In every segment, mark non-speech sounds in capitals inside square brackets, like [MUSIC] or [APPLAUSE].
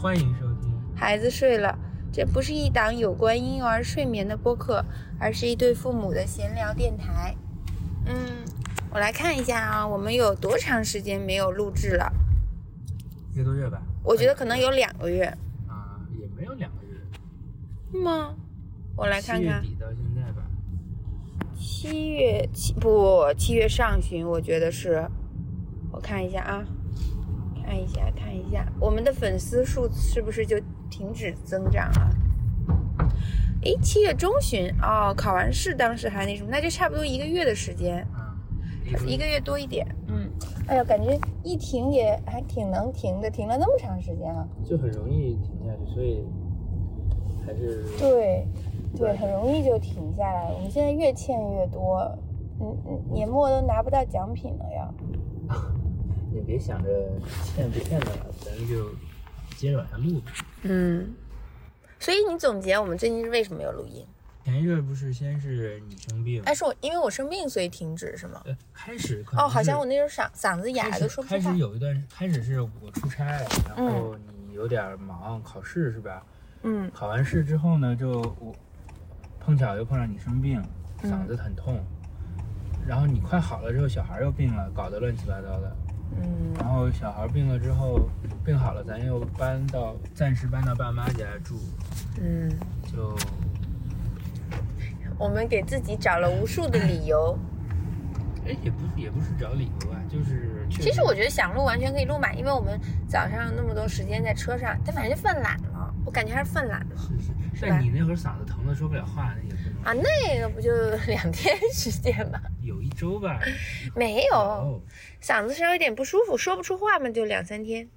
欢迎收听。孩子睡了，这不是一档有关婴幼儿睡眠的播客，而是一对父母的闲聊电台。嗯，我来看一下啊，我们有多长时间没有录制了？一个多月吧。我觉得可能有两个月。啊，也没有两个月。吗？我来看看。七月底到现在吧。七月七不七月上旬，我觉得是。我看一下啊，下看一下，我们的粉丝数是不是就停止增长了？诶，七月中旬哦，考完试当时还那什么，那就差不多一个月的时间，一个月多一点。嗯，哎呀，感觉一停也还挺能停的，停了那么长时间啊，就很容易停下去，所以还是对对，很容易就停下来。我们现在越欠越多，嗯嗯，年末都拿不到奖品了呀。你别想着欠不欠的了，咱就接着往下录吧。嗯，所以你总结我们最近是为什么没有录音？前一阵不是先是你生病，哎，是我因为我生病所以停止是吗？呃，开始哦，好像我那时候嗓嗓子哑都说不开始有一段，开始是我出差，然后你有点忙，考试是吧？嗯。考完试之后呢，就我碰巧又碰上你生病，嗓子很痛，然后你快好了之后，小孩又病了，搞得乱七八糟的。嗯，然后小孩病了之后，病好了，咱又搬到暂时搬到爸妈家住。嗯，就我们给自己找了无数的理由。哎，也不也不是找理由啊，就是其实我觉得想录完全可以录满，因为我们早上那么多时间在车上，但反正就犯懒了，我感觉还是犯懒了。是是，但你那会儿嗓子疼的说不了话，那也啊，那个不就 [LAUGHS] 两天时间吗？有一周吧？[LAUGHS] 没有，嗓子稍微有点不舒服，说不出话嘛，就两三天。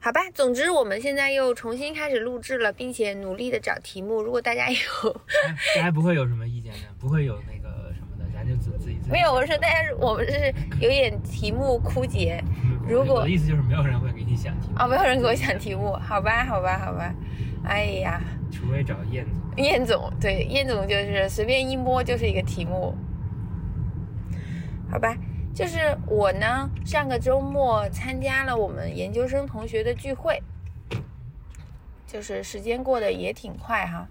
好吧，总之我们现在又重新开始录制了，并且努力的找题目。如果大家有，[LAUGHS] 大家不会有什么意见的，不会有那个什么的，咱。就自自己没有，我说大家，我们是有点题目枯竭。如果我的意思就是没有人会给你想题目哦，没有人给我想题目，好吧，好吧，好吧。哎呀，除非找燕总。燕总对，燕总就是随便一摸就是一个题目，好吧。就是我呢，上个周末参加了我们研究生同学的聚会，就是时间过得也挺快哈。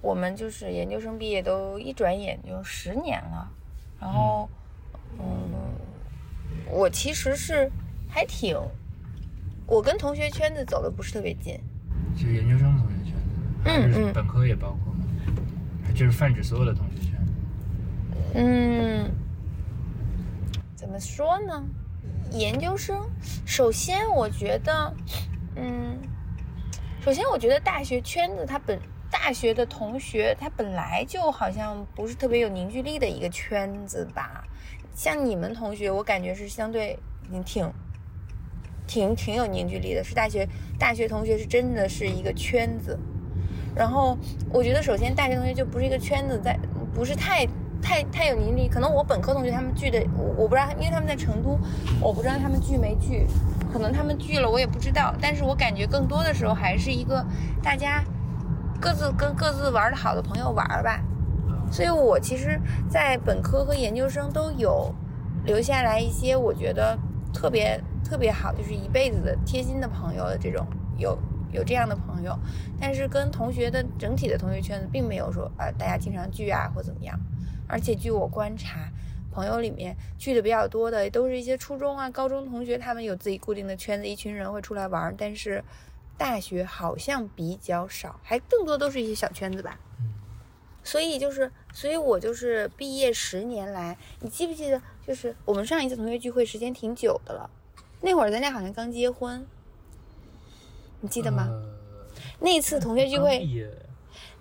我们就是研究生毕业都一转眼就十年了。然后，嗯，我其实是还挺，我跟同学圈子走的不是特别近，就研究生同学嗯嗯，本科也包括吗？就是泛指所有的同学圈。嗯，怎么说呢？研究生，首先我觉得，嗯，首先我觉得大学圈子它本。大学的同学，他本来就好像不是特别有凝聚力的一个圈子吧。像你们同学，我感觉是相对你挺挺挺有凝聚力的。是大学大学同学是真的是一个圈子。然后我觉得，首先大学同学就不是一个圈子，在不是太太太有凝聚力。可能我本科同学他们聚的，我我不知道，因为他们在成都，我不知道他们聚没聚。可能他们聚了，我也不知道。但是我感觉更多的时候还是一个大家。各自跟各自玩的好的朋友玩吧，所以我其实，在本科和研究生都有留下来一些我觉得特别特别好，就是一辈子的贴心的朋友的这种有有这样的朋友，但是跟同学的整体的同学圈子并没有说啊大家经常聚啊或怎么样，而且据我观察，朋友里面聚的比较多的都是一些初中啊高中同学，他们有自己固定的圈子，一群人会出来玩，但是。大学好像比较少，还更多都是一些小圈子吧。嗯，所以就是，所以我就是毕业十年来，你记不记得，就是我们上一次同学聚会时间挺久的了，那会儿咱俩好像刚结婚，你记得吗？那次同学聚会，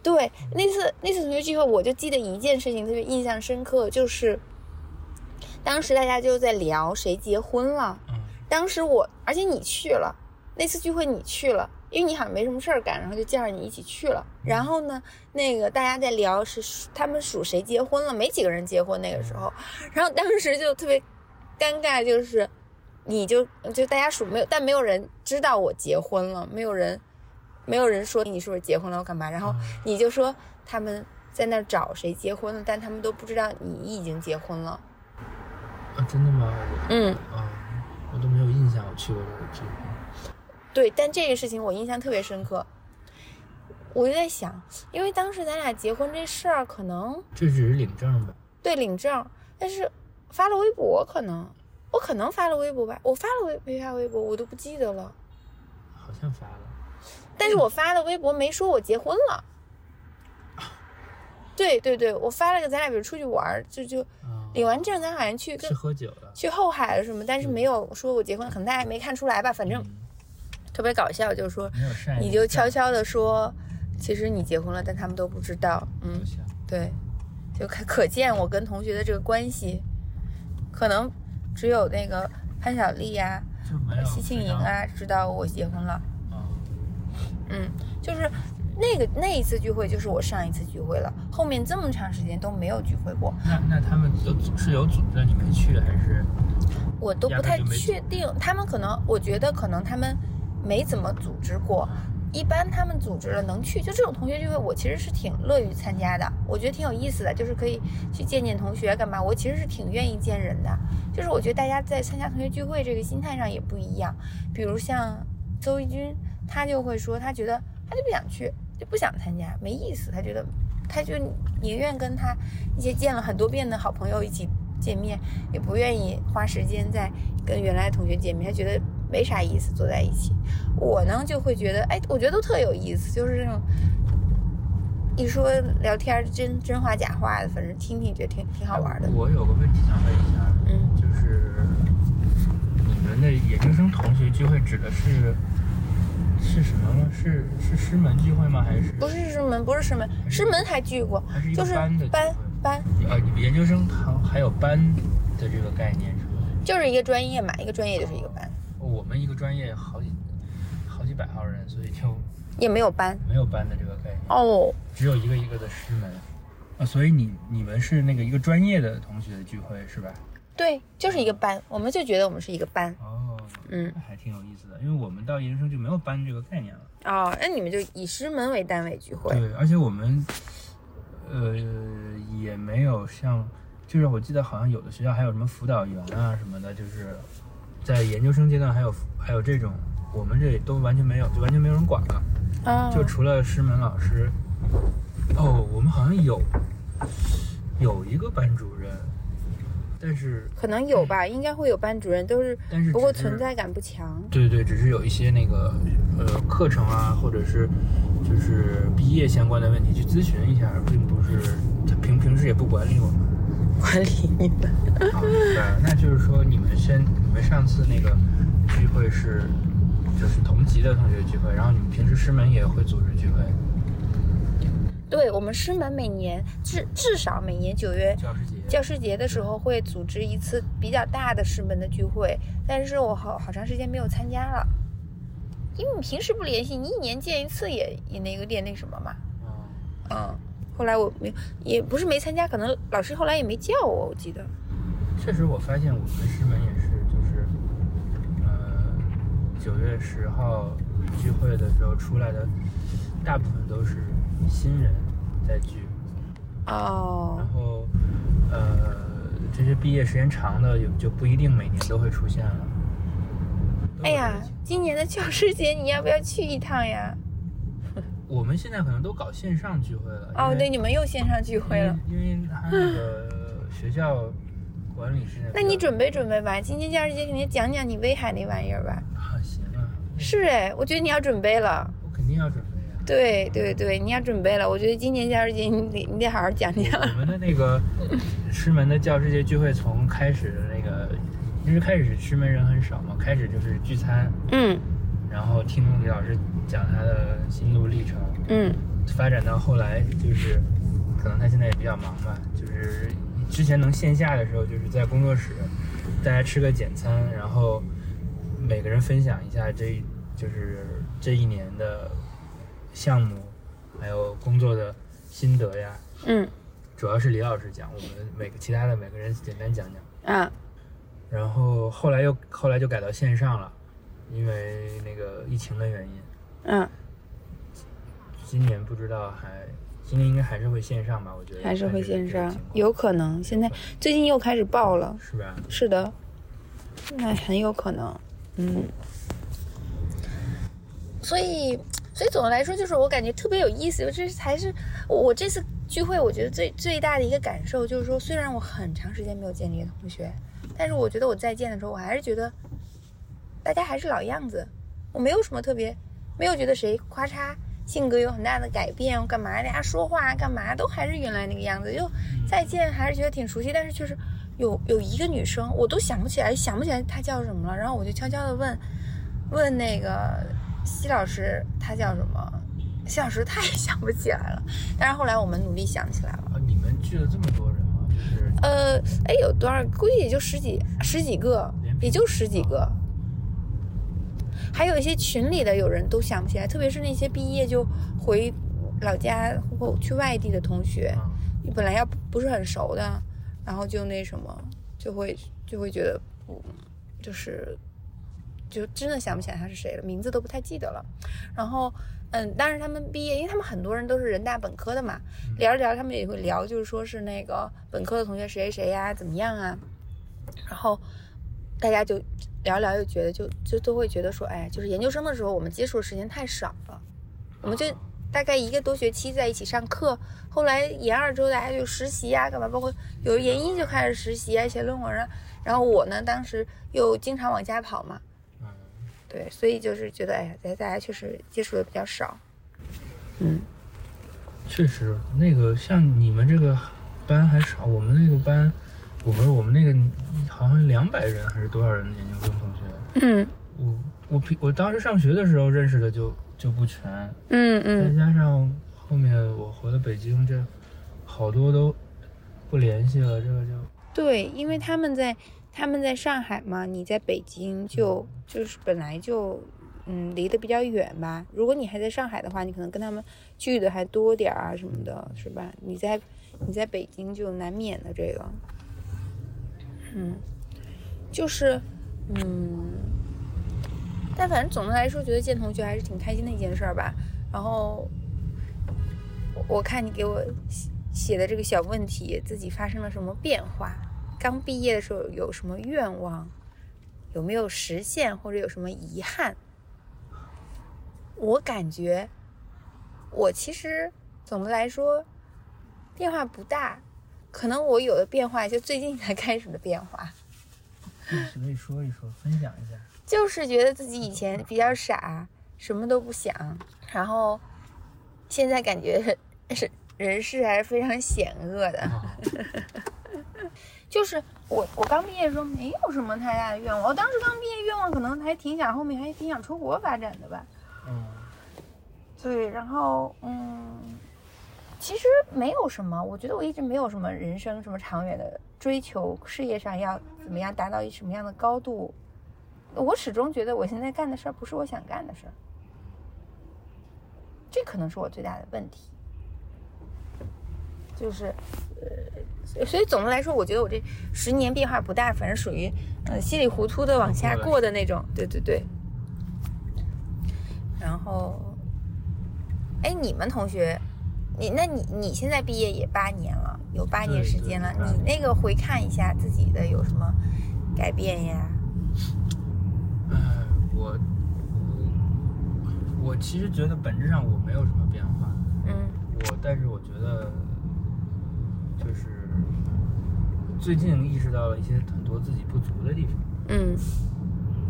对，那次那次同学聚会，我就记得一件事情特别印象深刻，就是当时大家就在聊谁结婚了。嗯，当时我，而且你去了。那次聚会你去了，因为你好像没什么事儿干，然后就叫着你一起去了。然后呢，那个大家在聊是他们数谁结婚了，没几个人结婚那个时候。然后当时就特别尴尬，就是你就就大家数没有，但没有人知道我结婚了，没有人没有人说你是不是结婚了，我干嘛？然后你就说他们在那找谁结婚了，但他们都不知道你已经结婚了。啊，真的吗？嗯啊，我都没有印象我去过这个地方。对，但这个事情我印象特别深刻。我就在想，因为当时咱俩结婚这事儿，可能这只是领证吧？对领证，但是发了微博，可能我可能发了微博吧，我发了微没发微博，我都不记得了。好像发了，但是我发的微博没说我结婚了。对对对，我发了个咱俩比如出去玩儿，就就啊领完证，咱好像去跟是喝酒了，去后海了什么，但是没有说我结婚，可能大家没看出来吧。反正嗯特别搞笑，就是说你就悄悄的说，其实你结婚了，但他们都不知道。嗯对，就可可见我跟同学的这个关系，可能只有那个潘晓丽呀、就没有奚庆莹啊知道我结婚了。啊，嗯，就是那个那一次聚会，就是我上一次聚会了。后面这么长时间都没有聚会过，那那他们有是有组织你们去还是我都不太确定。他们可能，我觉得可能他们没怎么组织过。一般他们组织了能去，就这种同学聚会，我其实是挺乐于参加的。我觉得挺有意思的，就是可以去见见同学干嘛。我其实是挺愿意见人的，就是我觉得大家在参加同学聚会这个心态上也不一样。比如像邹一军，他就会说，他觉得他就不想去，就不想参加，没意思。他觉得，他就宁愿跟他一些见了很多遍的好朋友一起见面，也不愿意花时间在跟原来同学见面，他觉得没啥意思，坐在一起。我呢就会觉得，哎，我觉得都特有意思，就是这种一说聊天真真话假话的，反正听听觉得挺挺好玩的。我有个问题想问一下，嗯，就是你们的研究生同学聚会指的是是什么呢？是是师门聚会吗？还是不是师门，不是师门，师门还聚过还是就是班的班会班，呃，你们研究生还还有班的这个概念是吧？就是一个专业嘛，一个专业就是一个班，我们一个专业好几好几百号人，所以就也没有班没有班的这个概念，哦。只有一个一个的师门。啊，所以你你们是那个一个专业的同学的聚会是吧？对，就是一个班，我们就觉得我们是一个班。哦，嗯还挺有意思的，因为我们到研究生就没有班这个概念了。哦，那你们就以师门为单位聚会。对，而且我们，呃，也没有像，就是我记得好像有的学校还有什么辅导员啊什么的，就是在研究生阶段还有还有这种，我们这里都完全没有，就完全没有人管了，啊，就除了师门老师。哦，我们好像有有一个班主任，但是可能有吧，应该会有班主任，都是但是不过存在感不强。对对，只是有一些那个呃课程啊，或者是就是毕业相关的问题去咨询一下，并不是他平平时也不管理我们。管理你们。好，明白了。那就是说你们先你们上次那个聚会是就是同级的同学聚会，然后你们平时师门也会组织聚会，对我们师门每年至至少每年九月教师节。教师节的时候会组织一次比较大的师门的聚会，但是我好好长时间没有参加了，因为你平时不联系，你一年见一次也也那个有点那什么嘛。哦嗯，后来我没也不是没参加，可能老师后来也没叫我，我记得。确实，我发现我们师门也是，九月十号聚会的时候出来的，大部分都是新人在聚，哦然后，呃，这些毕业时间长的有就不一定每年都会出现了。哎呀今年的教师节你要不要去一趟呀？[LAUGHS] 我们现在可能都搞线上聚会了。哦，对，你们又线上聚会了。因为因为他那个 [LAUGHS] 学校管理是那。那你准备准备吧，今年教师节肯定讲讲你威海那玩意儿吧。是哎，我觉得你要准备了。我肯定要准备啊。对对对，你要准备了。我觉得今年教师节你得你得好好讲讲。我们的那个师门的教师节聚会，从开始的那个，因为开始师门人很少嘛，开始就是聚餐，嗯然后听李老师讲他的心路历程，嗯发展到后来就是，可能他现在也比较忙吧，就是之前能线下的时候，就是在工作室，大家吃个简餐，然后每个人分享一下这一就是这一年的项目，还有工作的心得呀。嗯主要是李老师讲，我们每个其他的每个人简单讲讲。啊然后后来又后来就改到线上了，因为那个疫情的原因。嗯，今年不知道还，今年应该还是会线上吧？我觉得还是会线上有可能。现在最近又开始爆了。是吧？是的，那很有可能。嗯，所以，所以总的来说，就是我感觉特别有意思。这才是我这次聚会，我觉得最最大的一个感受就是说，虽然我很长时间没有见这些同学，但是我觉得我再见的时候，我还是觉得大家还是老样子，我没有什么特别，没有觉得谁咔嚓性格有很大的改变，我干嘛大家说话干嘛都还是原来那个样子，就再见还是觉得挺熟悉，但是确实有有一个女生，我都想不起来，想不起来她叫什么了，然后我就悄悄的问问那个。西老师她叫什么？西老师他也 [LAUGHS] 想不起来了。但是后来我们努力想起来了。你们聚了这么多人吗？就是呃，哎，有多少？估计也就十几十几个，也就十几个。还有一些群里的有人都想不起来，特别是那些毕业就回老家或去外地的同学，你本来要不是很熟的，然后就那什么，就会就会觉得不就是。就真的想不起来他是谁了，名字都不太记得了。然后，嗯，当时他们毕业，因为他们很多人都是人大本科的嘛，聊着聊，他们也会聊，就是说是那个本科的同学谁谁谁呀，怎么样啊？然后大家就聊聊，又觉得就就都会觉得说，哎，就是研究生的时候我们接触的时间太少了，我们就大概一个多学期在一起上课，后来研二之后大家就实习啊，干嘛？包括有研一就开始实习啊，写论文啊。然后我呢，当时又经常往家跑嘛。嗯对，所以就是觉得，哎呀，大家确实接触的比较少。嗯，确实，那个像你们这个班还少，我们那个班，我们我们那个好像两百人还是多少人研究生同学？嗯，我我平我当时上学的时候认识的就就不全。嗯嗯。再加上后面我回了北京，这好多都不联系了，这个就。对，因为他们在。他们在上海嘛，你在北京就就是本来就，嗯，离得比较远吧。如果你还在上海的话，你可能跟他们聚的还多点儿啊什么的，是吧？你在你在北京就难免的这个，嗯，就是，嗯，但反正总的来说，觉得见同学还是挺开心的一件事儿吧。然后，我看你给我写的这个小问题，自己发生了什么变化？刚毕业的时候有什么愿望，有没有实现或者有什么遗憾？我感觉，我其实总的来说变化不大，可能我有的变化就最近才开始的变化。[LAUGHS] 可以说一说，分享一下。就是觉得自己以前比较傻，什么都不想，然后现在感觉 [LAUGHS] 是人世还是非常险恶的。[LAUGHS] 就是我，我刚毕业的时候没有什么太大的愿望。我当时刚毕业，愿望可能还挺想后面还挺想出国发展的吧。嗯，对，然后嗯，其实没有什么，我觉得我一直没有什么人生什么长远的追求，事业上要怎么样达到一什么样的高度。我始终觉得我现在干的事儿不是我想干的事儿，这可能是我最大的问题。就是，呃，所以总的来说，我觉得我这十年变化不大，反正属于，呃，稀里糊涂的往下过的那种。对对对。然后，哎，你们同学，你那你你现在毕业也八年了，有八年时间了，你那个回看一下自己的有什么改变呀？哎，我我其实觉得本质上我没有什么变化。嗯。我但是我觉得。就是最近意识到了一些很多自己不足的地方，嗯，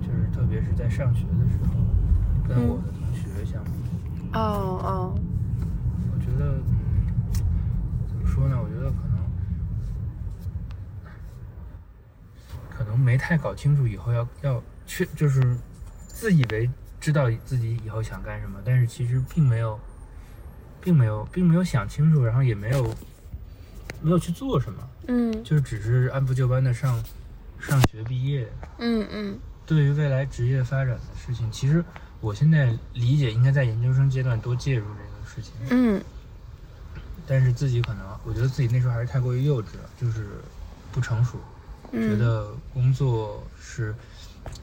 就是特别是在上学的时候，跟我的同学相比，哦哦，我觉得，嗯怎么说呢？我觉得可能，可能没太搞清楚以后要要去，就是自以为知道自己以后想干什么，但是其实并没有，并没有，并没有想清楚，然后也没有。没有去做什么，嗯，就只是按部就班的上上学毕业，嗯嗯。对于未来职业发展的事情，其实我现在理解应该在研究生阶段多介入这个事情，嗯。但是自己可能，我觉得自己那时候还是太过于幼稚了，就是不成熟，觉得工作是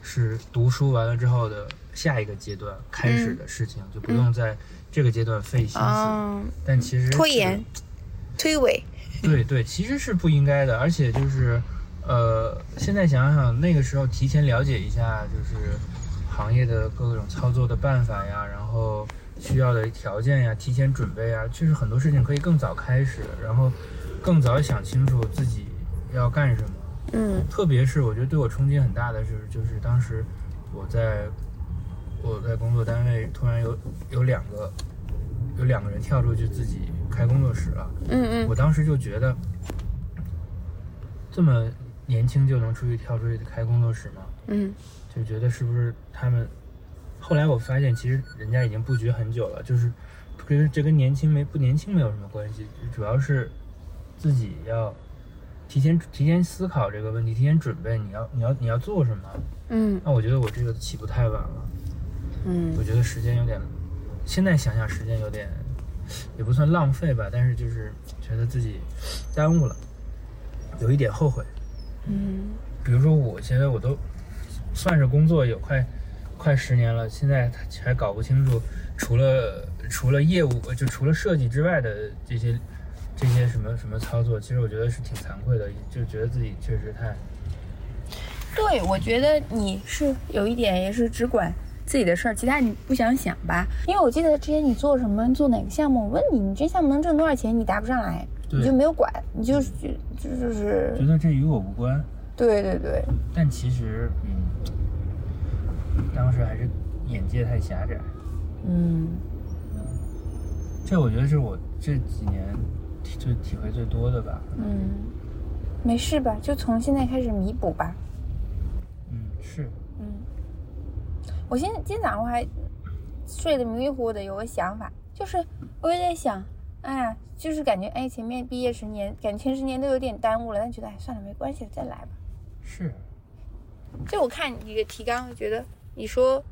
是读书完了之后的下一个阶段开始的事情，就不用在这个阶段费心思。但其实拖延、推诿。对对，其实是不应该的，而且就是，呃，现在想想那个时候提前了解一下，就是行业的各种操作的办法呀，然后需要的条件呀，提前准备啊，确实很多事情可以更早开始，然后更早想清楚自己要干什么。嗯特别是我觉得对我冲击很大的是，就是当时我在我在工作单位突然有有两个有两个人跳出去自己开工作室了，嗯嗯我当时就觉得这么年轻就能出去跳出去开工作室吗？嗯就觉得是不是他们？后来我发现，其实人家已经布局很久了，就是跟这跟年轻没不年轻没有什么关系，主要是自己要提前提前思考这个问题，提前准备你要你要你要做什么。嗯那我觉得我这个起步太晚了，嗯我觉得时间有点，现在想想时间有点也不算浪费吧，但是就是觉得自己耽误了，有一点后悔。嗯比如说我现在我都算是工作有快快十年了，现在还搞不清楚除了除了业务就除了设计之外的这些这些什么什么操作，其实我觉得是挺惭愧的，就觉得自己确实太对，我觉得你是有一点也是只管自己的事儿，其他你不想想吧？因为我记得之前你做什么，做哪个项目，我问你，你这项目能挣多少钱，你答不上来，你就没有管，你就是就就是觉得这与我无关。对对对，但其实，嗯，当时还是眼界太狭窄。嗯这我觉得是我这几年体最体会最多的吧。嗯，没事吧？就从现在开始弥补吧。嗯，是，嗯，我现在今天早上我还睡得迷迷糊糊的，有个想法，就是我也在想，哎呀，就是感觉哎前面毕业十年，感觉前十年都有点耽误了，但觉得哎算了没关系，再来吧。是，就我看你这个提纲，觉得你说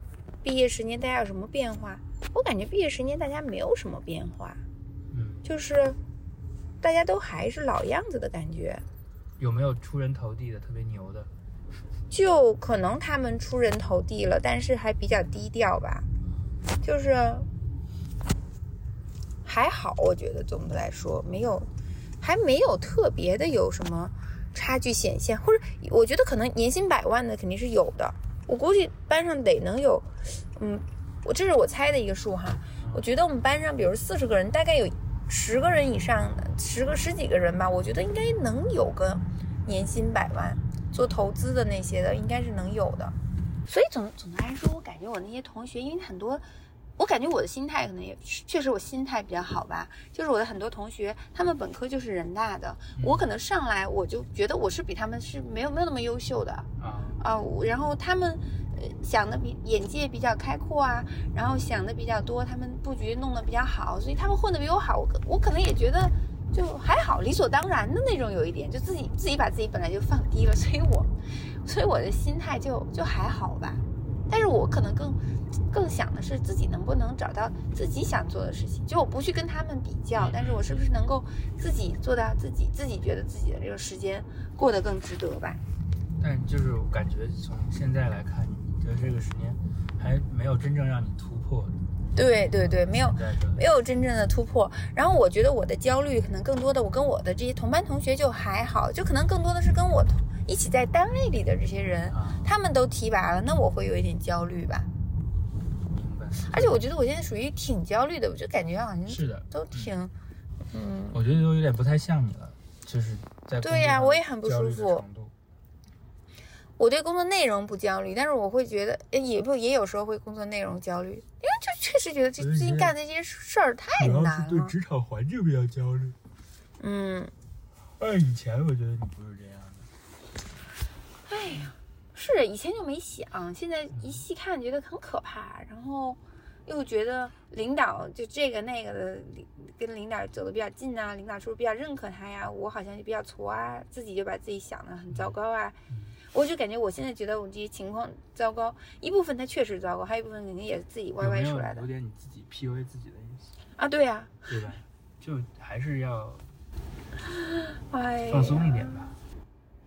毕业十年大家有什么变化？我感觉毕业十年大家没有什么变化，嗯，就是大家都还是老样子的感觉。有没有出人头地的特别牛的？就可能他们出人头地了，但是还比较低调吧，就是还好，我觉得总的来说没有，还没有特别的有什么差距显现，或者我觉得可能年薪百万的肯定是有的，我估计班上得能有，嗯，我这是我猜的一个数哈，我觉得我们班上比如四十个人，大概有十个人以上，十个十几个人吧，我觉得应该能有个年薪百万。做投资的那些的，应该是能有的。所以总总的来说，我感觉我那些同学，因为很多，我感觉我的心态可能也确实我心态比较好吧。就是我的很多同学，他们本科就是人大的，我可能上来我就觉得我是比他们是没有没有那么优秀的啊，啊、然后他们呃想的比眼界比较开阔啊，然后想的比较多，他们布局弄得比较好，所以他们混得比我好。我可我可能也觉得。就还好，理所当然的那种，有一点，就自己自己把自己本来就放低了，[LAUGHS] 所以我，所以我的心态就就还好吧。但是我可能更更想的是自己能不能找到自己想做的事情，就我不去跟他们比较，但是我是不是能够自己做到自己自己觉得自己的这个时间过得更值得吧？但就是我感觉从现在来看，你的这个时间还没有真正让你突破。对对对，没有没有真正的突破。然后我觉得我的焦虑可能更多的，我跟我的这些同班同学就还好，就可能更多的是跟我同一起在单位里的这些人，啊，他们都提拔了，那我会有一点焦虑吧。明白。而且我觉得我现在属于挺焦虑的，我就感觉好像是的，都挺，嗯，我觉得都有点不太像你了，就是在对呀我也很不舒服我对工作内容不焦虑，但是我会觉得呃也不也有时候会工作内容焦虑，因为就确实觉得这最近干的这些事儿太难了。对职场环境比较焦虑。嗯，哎，以前我觉得你不是这样的。哎呀，是以前就没想，现在一细看觉得很可怕，然后又觉得领导就这个那个的，跟领导走的比较近啊，领导是不是比较认可他呀？我好像就比较挫啊，自己就把自己想的很糟糕啊。我就感觉我现在觉得我这些情况糟糕，一部分他确实糟糕，还有一部分肯定也是自己歪歪出来的有点你自己 PUA 自己的意思，啊。对呀、对吧？就还是要 [LAUGHS] 哎，放松一点吧。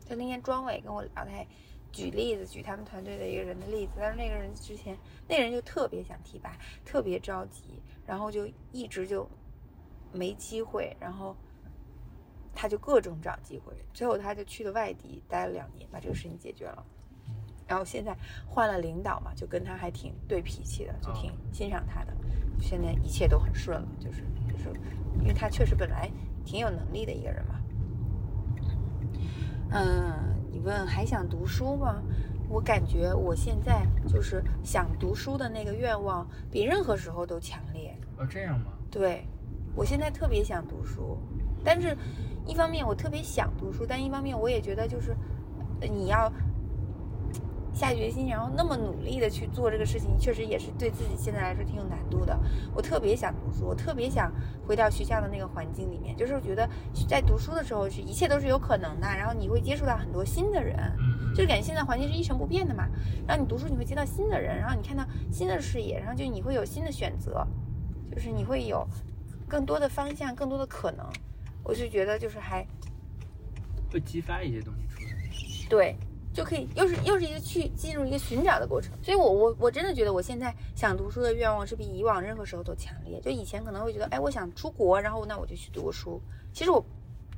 就那天庄伟跟我聊，他还举例子，举他们团队的一个人的例子。但是那个人之前，那个人就特别想提拔，特别着急，然后就一直就没机会，然后他就各种找机会，最后他就去了外地待了两年，把这个事情解决了。然后现在换了领导嘛，就跟他还挺对脾气的，就挺欣赏他的。现在一切都很顺了，就是就是，因为他确实本来挺有能力的一个人嘛。嗯，你问还想读书吗？我感觉我现在就是想读书的那个愿望比任何时候都强烈。哦，这样吗？对，我现在特别想读书，但是一方面我特别想读书，但一方面我也觉得就是呃你要下决心，然后那么努力的去做这个事情，确实也是对自己现在来说挺有难度的。我特别想读书，我特别想回到学校的那个环境里面，就是我觉得在读书的时候是一切都是有可能的，然后你会接触到很多新的人。就是感觉现在环境是一成不变的嘛，然后你读书你会接到新的人，然后你看到新的视野，然后就你会有新的选择，就是你会有更多的方向，更多的可能。我就觉得就是还会激发一些东西出来。对，就可以又是又是一个去进入一个寻找的过程。所以我我我真的觉得我现在想读书的愿望是比以往任何时候都强烈。就以前可能会觉得，哎，我想出国，然后那我就去读个书。其实我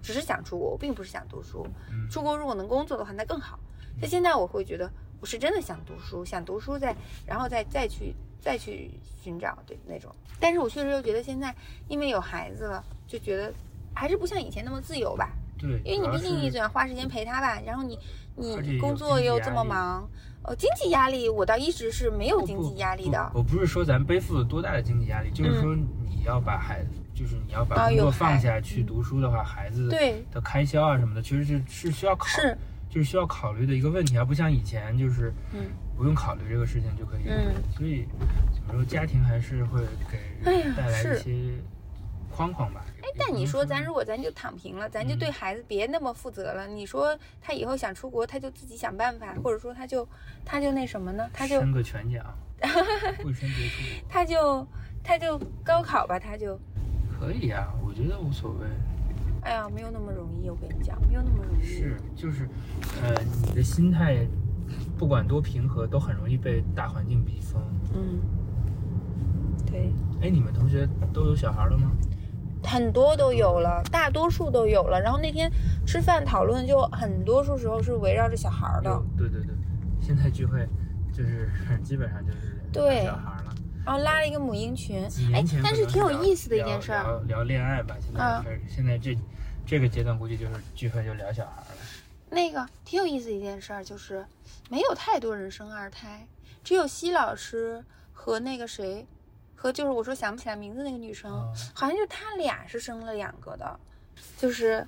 只是想出国，我并不是想读书。嗯出国如果能工作的话，那更好。但现在我会觉得，我是真的想读书，想读书再，然后再再去再去寻找对那种。但是我确实又觉得现在因为有孩子了，就觉得还是不像以前那么自由吧。对，因为你毕竟你总要花时间陪他吧，然后你你工作又这么忙，呃，经济压力我倒一直是没有经济压力的不。我不是说咱背负了多大的经济压力，就是说你要把孩子，就是你要把啊工作放下去读书的话，孩子的开销啊什么的，其实是是需要考，是，就是需要考虑的一个问题，而不像以前就是嗯不用考虑这个事情就可以。嗯所以怎么说，家庭还是会给带来一些框框吧。哎，但你说咱如果咱就躺平了，咱就嗯对孩子别那么负责了。你说他以后想出国，他就自己想办法，或者说他就他就那什么呢？他就申个全奖，[LAUGHS] 未申别出国他就他就高考吧，他就可以呀、我觉得无所谓。哎呀，没有那么容易。我跟你讲，没有那么容易。是，就是，呃，你的心态不管多平和，都很容易被大环境逼疯。嗯，对。哎，你们同学都有小孩了吗？很多都有了，大多数都有了。然后那天吃饭讨论，就很多数时候是围绕着小孩儿的。对对对，现在聚会就是 [LAUGHS] 基本上就是对小孩了。然后拉了一个母婴群几，哎，但是挺有意思的一件事儿。聊聊恋爱吧，现在啊现在这这个阶段估计就是聚会就聊小孩了。那个挺有意思的一件事儿，就是没有太多人生二胎，只有西老师和那个谁，和就是我说想不起来名字那个女生，啊。好像就他俩是生了两个的，就是，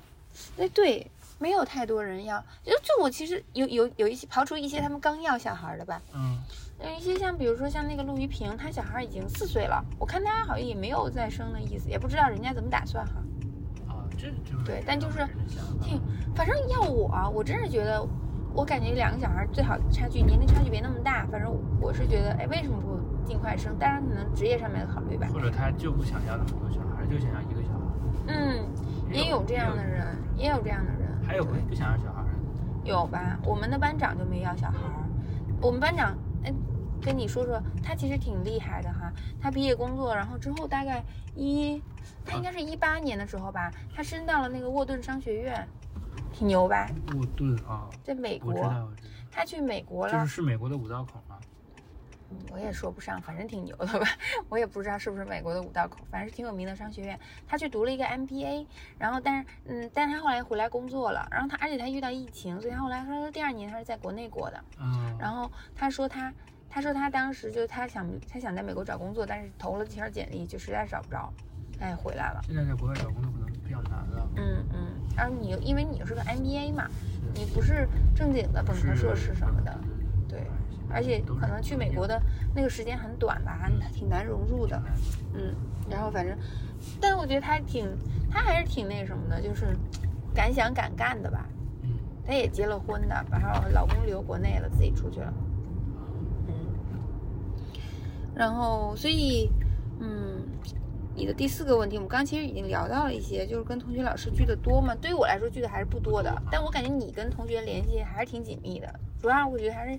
哎对，没有太多人要，就就我其实有有有一些刨除一些他们刚要小孩的吧，嗯，有一些像比如说像那个陆一平，他小孩已经四岁了，我看他好像也没有再生的意思，也不知道人家怎么打算哈。啊，这就是对但就是挺，反正要我啊，我真是觉得，我感觉两个小孩最好差距年龄差距别那么大。反正我是觉得，哎，为什么不尽快生？当然可能职业上面的考虑吧。或者他就不想要那么多小孩，就想要一个小孩。嗯，也有这样的人，也有这样的人。还有对不想要小孩的，有吧？我们的班长就没要小孩。我们班长，哎，跟你说说，他其实挺厉害的哈。他毕业工作，然后之后大概一，他应该是一八年的时候吧，他升到了那个沃顿商学院，挺牛吧？沃顿啊，在美国，我知道，我知道，他去美国了就是，是美国的五道口吗。我也说不上，反正挺牛的吧。我也不知道是不是美国的五道口，反正是挺有名的商学院。他去读了一个 MBA，然后但是嗯，但是他后来回来工作了，然后他而且他遇到疫情，所以他后来他说第二年他是在国内过的。嗯，然后他说他，他说他当时就他想他想在美国找工作，但是投了几条简历，就实在找不着，他也回来了。现在在国外找工作可能比较难了。嗯嗯，然后你又因为你又是个 MBA 嘛，你不是正经的本科硕士什么的，对对，而且可能去美国的那个时间很短吧，还挺难融入的嗯，然后反正，但是我觉得他挺，他还是挺那什么的，就是敢想敢干的吧。他，也结了婚的，然后老公留国内了，自己出去了。嗯，然后所以，嗯，你的第四个问题，我们刚刚其实已经聊到了一些，就是跟同学老师聚的多吗？对于我来说聚的还是不多的，但我感觉你跟同学联系还是挺紧密的。主要我觉得还是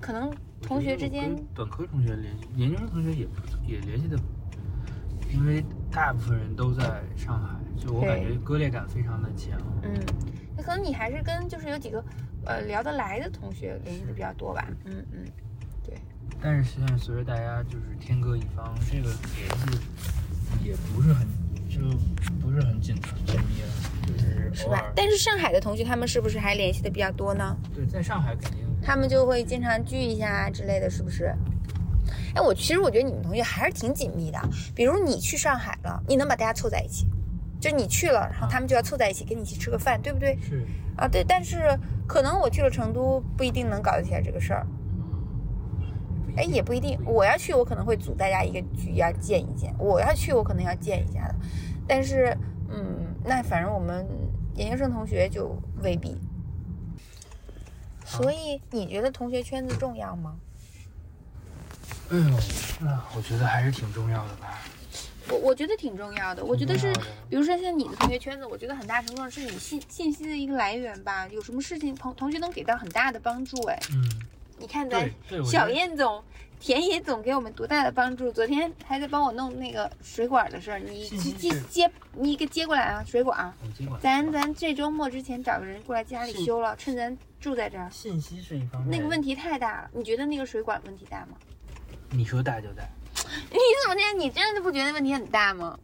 可能同学之间本科同学联系，研究生同学也也联系的，因为大部分人都在上海，就我感觉割裂感非常的强。嗯，那可能你还是跟就是有几个呃聊得来的同学联系的比较多吧。嗯嗯，对。但是实际上随着大家就是天各一方，这个联系也不是很就不是很紧紧密了，就是是吧？但是上海的同学他们是不是还联系的比较多呢？对，在上海肯定他们就会经常聚一下之类的，是不是？哎，我其实我觉得你们同学还是挺紧密的。比如你去上海了，你能把大家凑在一起，就你去了，然后他们就要凑在一起跟你一起吃个饭，对不对？是啊，对。但是可能我去了成都，不一定能搞得起来这个事儿。哎，也不一定。我要去，我可能会组大家一个局，要见一见。我要去，我可能要见一下的。但是，嗯，那反正我们研究生同学就未必。所以，你觉得同学圈子重要吗？哎呦，那我觉得还是挺重要的吧。我我觉得挺重要的。我觉得是比如说像你的同学圈子，我觉得很大程度上是你信信息的一个来源吧。有什么事情，同同学能给到很大的帮助。哎，嗯，你看咱小燕总、田野总给我们多大的帮助？昨天还在帮我弄那个水管的事儿，你去接接接，你给接过来啊，水管。我接管咱咱这周末之前找个人过来家里修了，趁咱住在这儿。信息是一方面，那个问题太大了，你觉得那个水管问题大吗？[LAUGHS] 你说大就大，你怎么这样？你真的不觉得问题很大吗？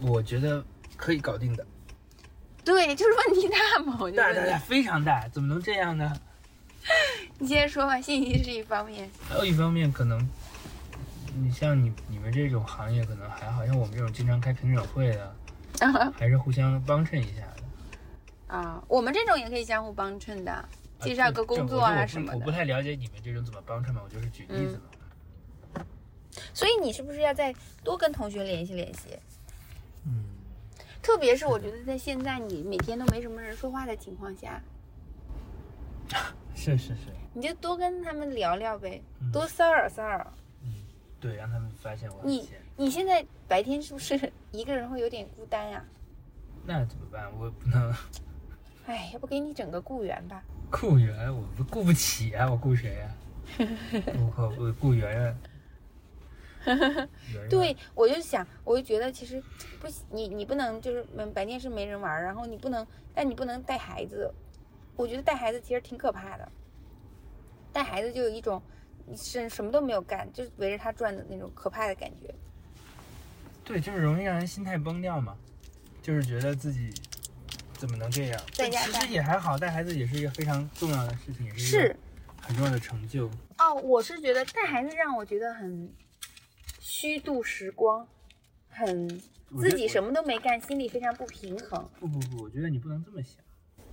我觉得可以搞定的，对，就是问题大嘛，我觉大大大。非常大，怎么能这样呢？[LAUGHS] 你接着说吧，信息是一方面。还有一方面可能，你像你你们这种行业可能还好像我们这种经常开评审会的，啊还是互相帮衬一下的。啊，我们这种也可以相互帮衬的，介绍个工作啊什么的。我不太了解你们这种怎么帮衬嘛，我就是举例子嘛。所以你是不是要再多跟同学联系联系？嗯，特别是我觉得在现在你每天都没什么人说话的情况下，[LAUGHS] 是是是，你就多跟他们聊聊呗，嗯多骚扰骚扰。嗯对，让他们发现我你。你现在白天是不是一个人会有点孤单呀、那怎么办？我不能 [LAUGHS] 哎，要不给你整个雇员吧？雇员，我不雇不起啊，我雇谁呀、我靠，我雇圆圆。[LAUGHS] 对，我就想，我就觉得其实不行，你你不能就是嗯白天是没人玩，然后你不能，但你不能带孩子。我觉得带孩子其实挺可怕的，带孩子就有一种你是什么都没有干，就围着他转的那种可怕的感觉。对，就是容易让人心态崩掉嘛，就是觉得自己怎么能这样？其在家其实也还好，带孩子也是一个非常重要的事情，也是一个很重要的成就。哦，我是觉得带孩子让我觉得很虚度时光，很自己什么都没干，心里非常不平衡。不不不，我觉得你不能这么想。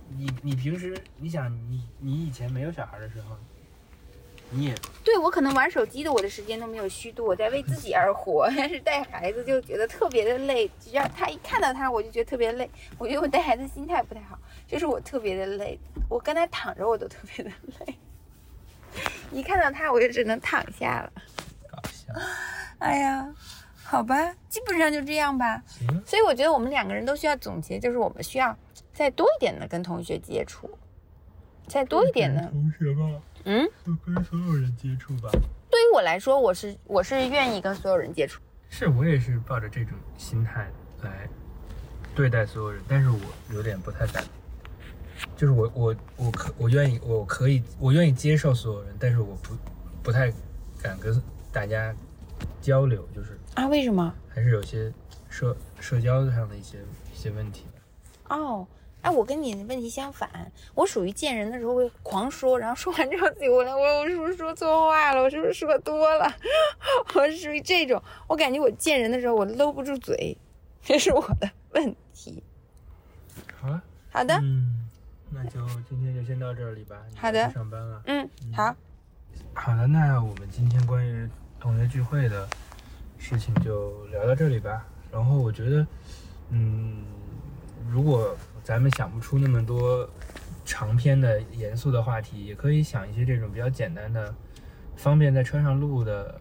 你你平时你想你你以前没有小孩的时候，你也对我可能玩手机的我的时间都没有虚度，我在为自己而活。[LAUGHS] 但是带孩子就觉得特别的累，只要他一看到他，我就觉得特别累。我觉得我带孩子心态不太好，就是我特别的累，我跟他躺着我都特别的累，一看到他我就只能躺下了。搞笑。哎呀，好吧，基本上就这样吧。所以我觉得我们两个人都需要总结，就是我们需要再多一点的跟同学接触，再多一点的。同学吧，嗯，就跟所有人接触吧。对于我来说，我是我是愿意跟所有人接触。是我也是抱着这种心态来对待所有人，但是我有点不太敢，就是我我我可我愿意我可以我愿意接受所有人，但是我不不太敢跟大家交流，就是啊？为什么？还是有些社社交上的一些一些问题的。哦，哎，我跟你的问题相反，我属于见人的时候会狂说，然后说完之后自己回来，我我是不是说错话了？我是不是说多了？[LAUGHS] 我是属于这种，我感觉我见人的时候我搂不住嘴，这是我的问题。好了，好的，嗯，那就今天就先到这里吧。好的上班了。嗯，好，好的，那我们今天关于同学聚会的事情就聊到这里吧。然后我觉得，嗯，如果咱们想不出那么多长篇的严肃的话题，也可以想一些这种比较简单的、方便在车上录的，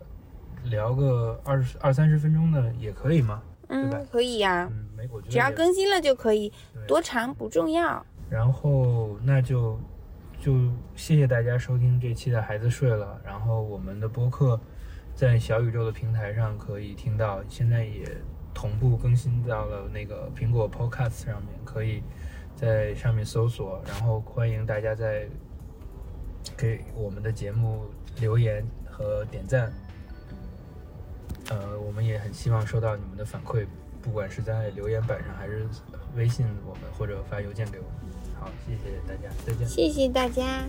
聊个二十二三十分钟的也可以嘛。嗯，可以呀、嗯，没，我觉得只要更新了就可以，多长不重要。然后那就就谢谢大家收听这期的《孩子睡了》，然后我们的播客在小宇宙的平台上可以听到，现在也同步更新到了那个苹果 Podcast 上面，可以在上面搜索，然后欢迎大家在给我们的节目留言和点赞。呃，我们也很希望收到你们的反馈，不管是在留言板上，还是微信我们，或者发邮件给我们。好，谢谢大家，再见。谢谢大家。